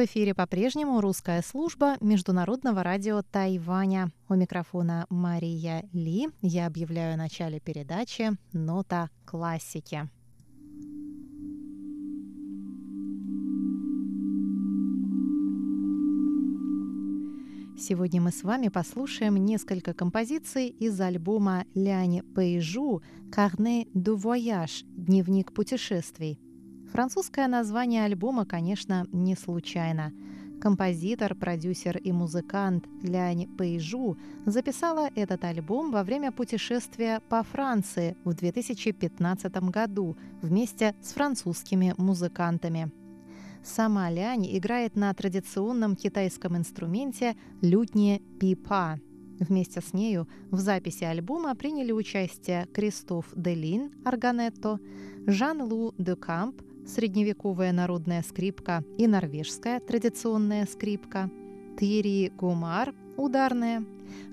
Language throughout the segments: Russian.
В эфире по-прежнему русская служба Международного радио Тайваня. У микрофона Мария Ли. Я объявляю о начале передачи «Нота классики». Сегодня мы с вами послушаем несколько композиций из альбома Ляни Пейжу «Карне ду вояж» – «Дневник путешествий». Французское название альбома, конечно, не случайно. Композитор, продюсер и музыкант Лянь Пейжу записала этот альбом во время путешествия по Франции в 2015 году вместе с французскими музыкантами. Сама Лянь играет на традиционном китайском инструменте лютни пипа. Вместе с нею в записи альбома приняли участие Кристоф Делин, органетто, Жан-Лу де Камп, средневековая народная скрипка и норвежская традиционная скрипка, Тири Гумар, ударная,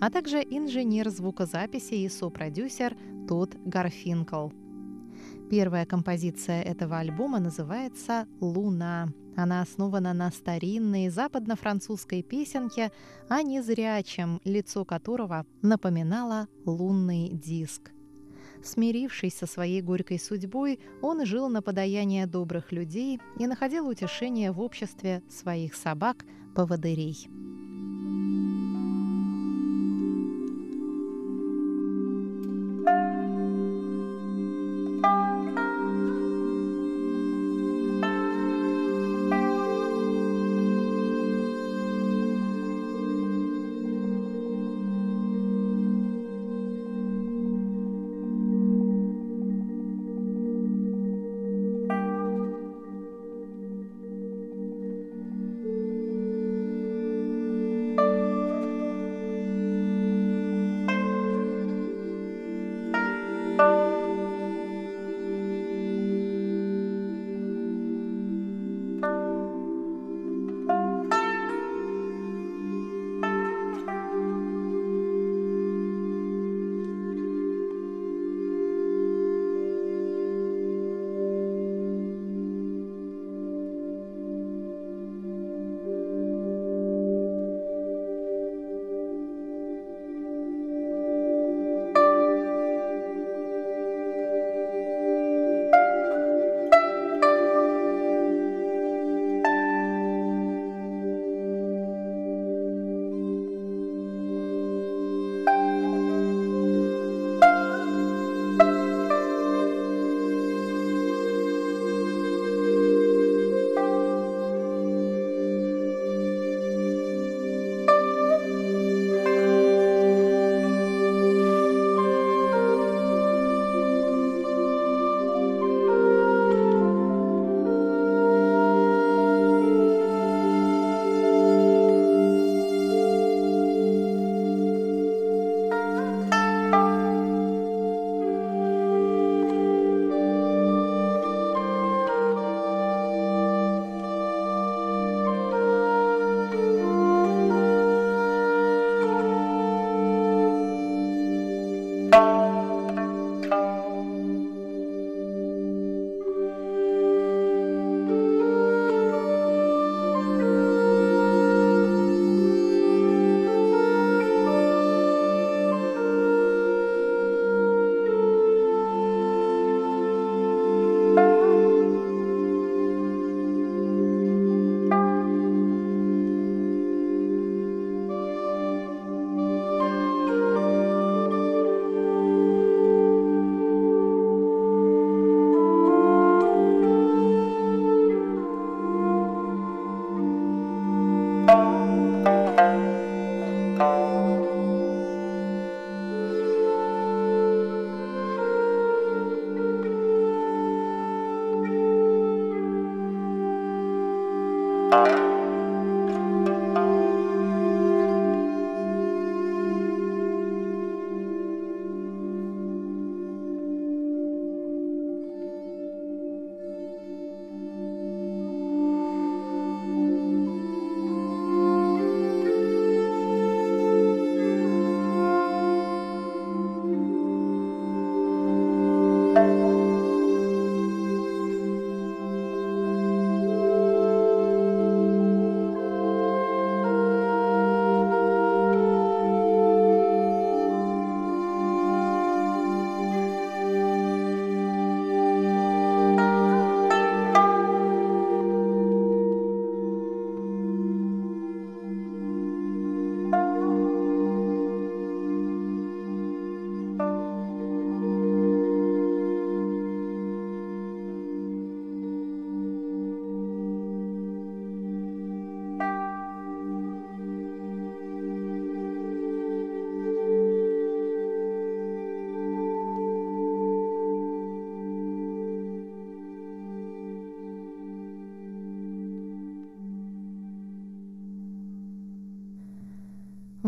а также инженер звукозаписи и сопродюсер Тодд Гарфинкл. Первая композиция этого альбома называется «Луна». Она основана на старинной западно-французской песенке о незрячем, лицо которого напоминало лунный диск. Смирившись со своей горькой судьбой, он жил на подаяние добрых людей и находил утешение в обществе своих собак-поводырей.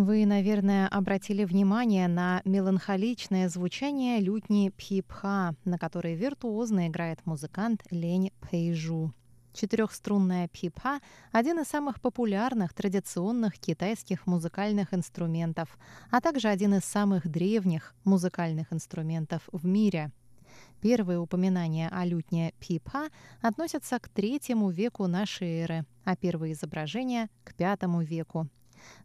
Вы, наверное, обратили внимание на меланхоличное звучание лютни пхипха, на которой виртуозно играет музыкант Лень Пэйжу. Четырехструнная пхипха – один из самых популярных традиционных китайских музыкальных инструментов, а также один из самых древних музыкальных инструментов в мире. Первые упоминания о лютне пхипха относятся к третьему веку нашей эры, а первые изображения – к пятому веку.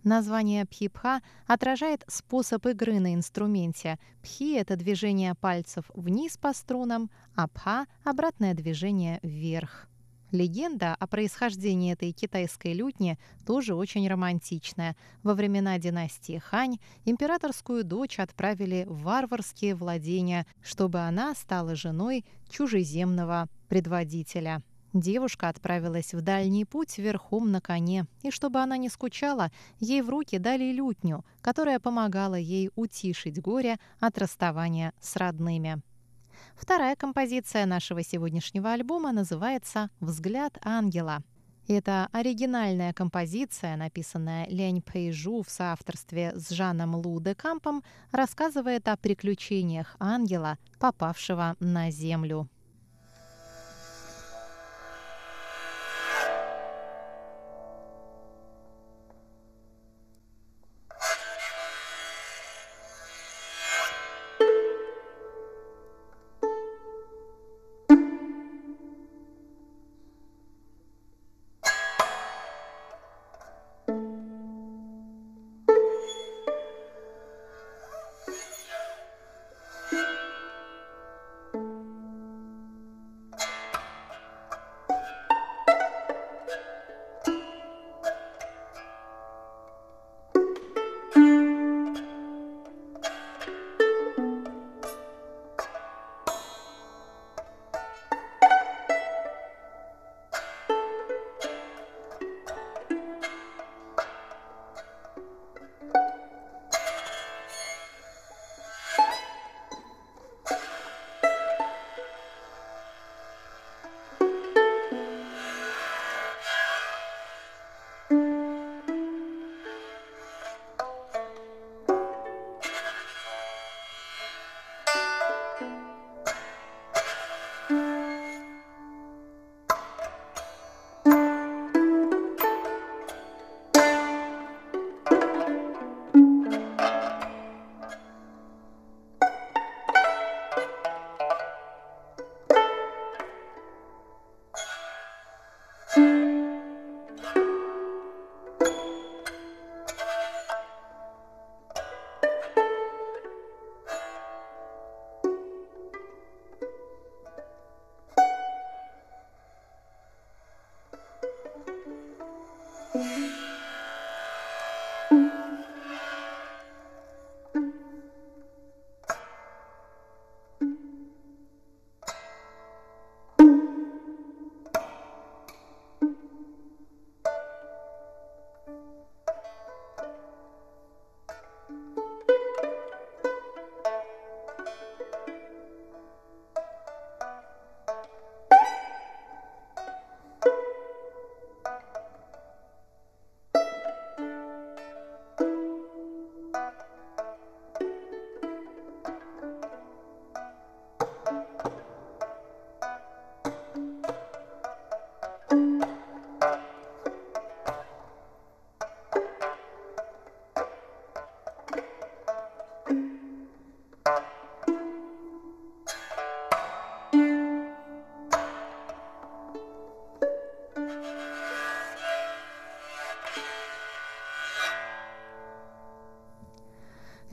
Название пхипха отражает способ игры на инструменте. Пхи — это движение пальцев вниз по струнам, а пха — обратное движение вверх. Легенда о происхождении этой китайской лютни тоже очень романтичная. Во времена династии Хань императорскую дочь отправили в варварские владения, чтобы она стала женой чужеземного предводителя. Девушка отправилась в дальний путь верхом на коне, и чтобы она не скучала, ей в руки дали лютню, которая помогала ей утишить горе от расставания с родными. Вторая композиция нашего сегодняшнего альбома называется «Взгляд ангела». Это оригинальная композиция, написанная Лень Пэйжу в соавторстве с Жаном Лу де Кампом, рассказывает о приключениях ангела, попавшего на Землю.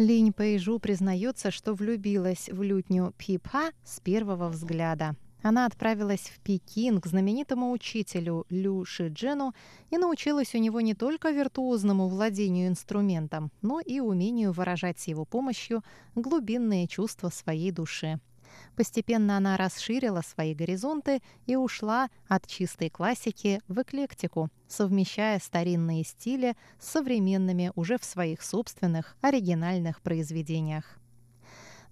Линь Пэйжу признается, что влюбилась в лютню Пипха с первого взгляда. Она отправилась в Пекин к знаменитому учителю Лю Шиджену и научилась у него не только виртуозному владению инструментом, но и умению выражать с его помощью глубинные чувства своей души. Постепенно она расширила свои горизонты и ушла от чистой классики в эклектику, совмещая старинные стили с современными уже в своих собственных оригинальных произведениях.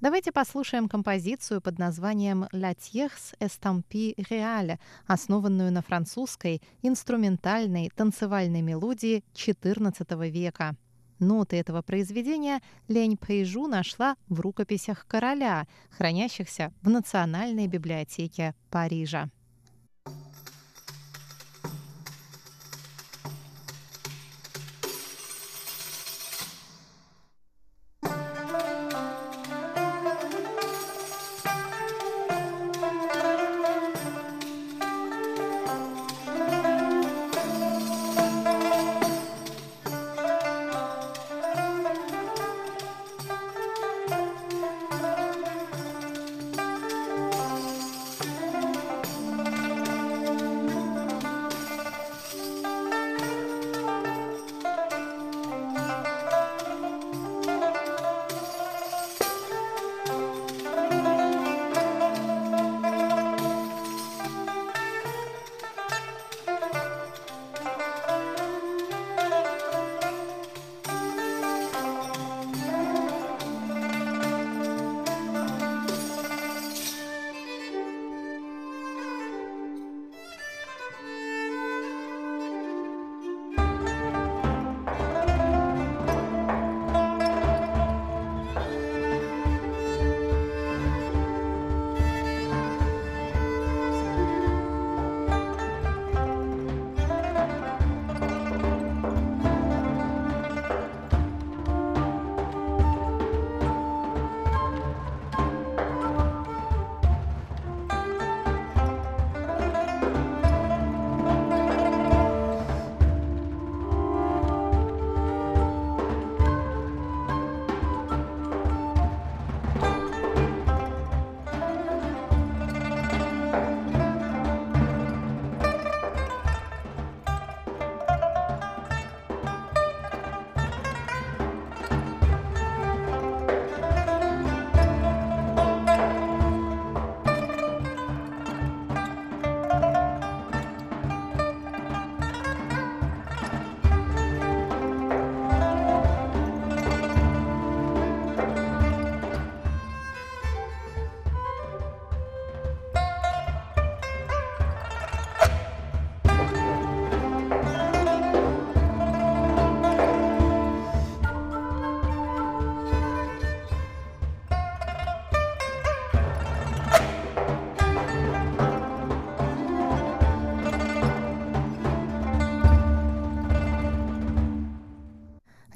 Давайте послушаем композицию под названием «La tierce estampie réale», основанную на французской инструментальной танцевальной мелодии XIV века. Ноты этого произведения Лень Пэйжу нашла в рукописях короля, хранящихся в Национальной библиотеке Парижа.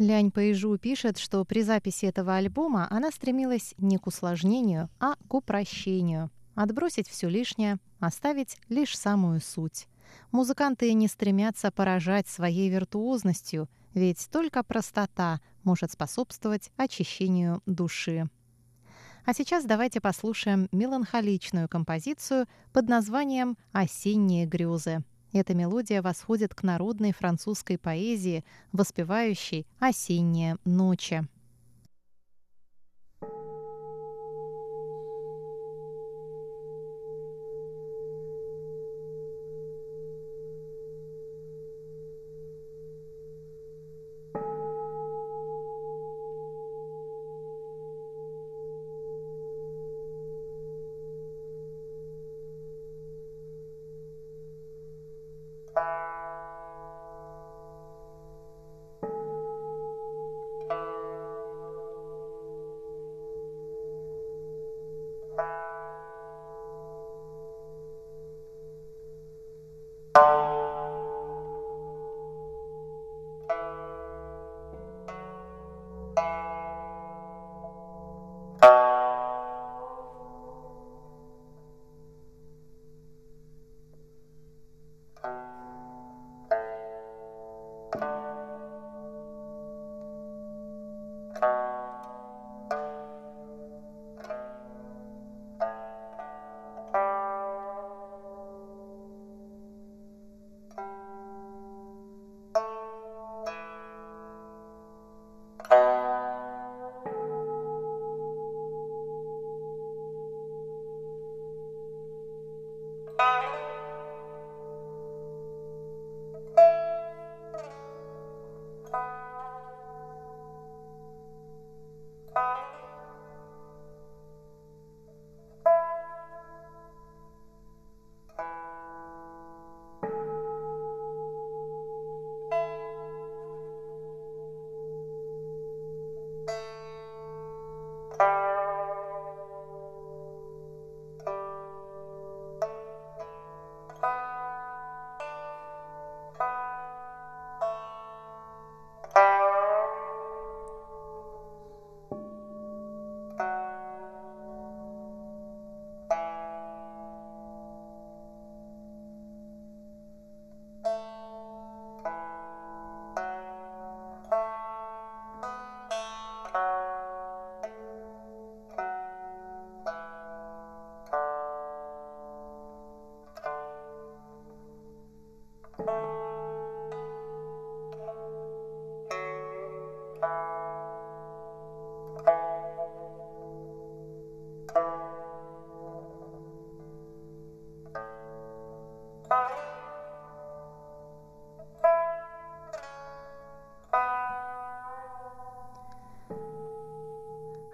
Лянь Пэйжу пишет, что при записи этого альбома она стремилась не к усложнению, а к упрощению. Отбросить все лишнее, оставить лишь самую суть. Музыканты не стремятся поражать своей виртуозностью, ведь только простота может способствовать очищению души. А сейчас давайте послушаем меланхоличную композицию под названием «Осенние грезы». Эта мелодия восходит к народной французской поэзии, воспевающей «Осенние ночи».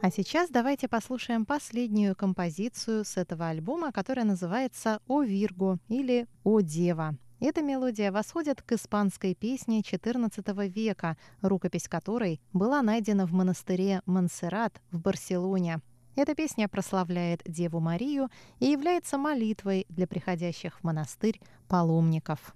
А сейчас давайте послушаем последнюю композицию с этого альбома, которая называется «О Вирго» или «О Дева». Эта мелодия восходит к испанской песне XIV века, рукопись которой была найдена в монастыре Монсеррат в Барселоне. Эта песня прославляет Деву Марию и является молитвой для приходящих в монастырь паломников.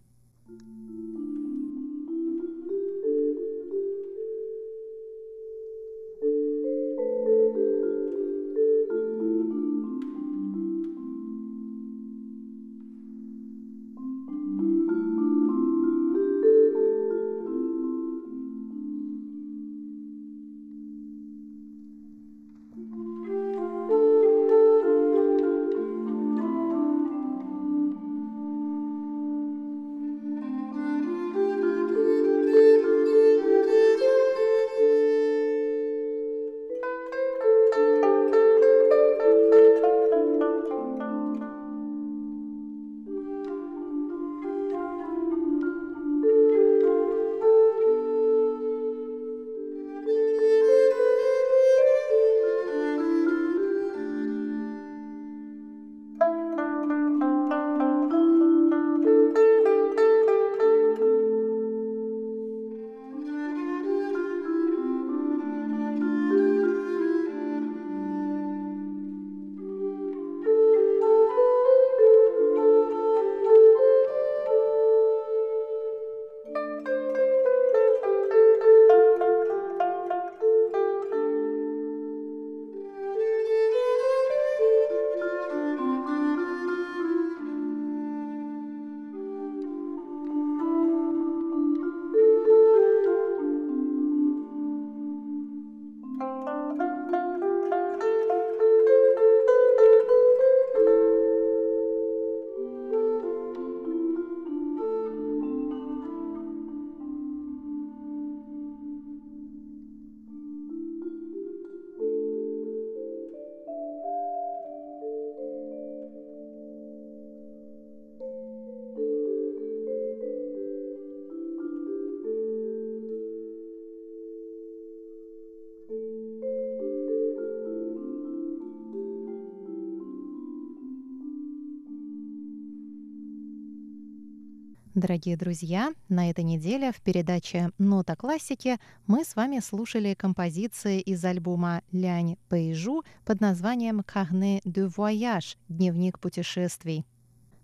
Дорогие друзья, на этой неделе в передаче «Нота классики» мы с вами слушали композиции из альбома «Лянь Пейжу» под названием «Carnet de voyage» — «Дневник путешествий».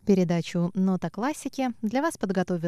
Передачу «Нота классики» для вас подготовил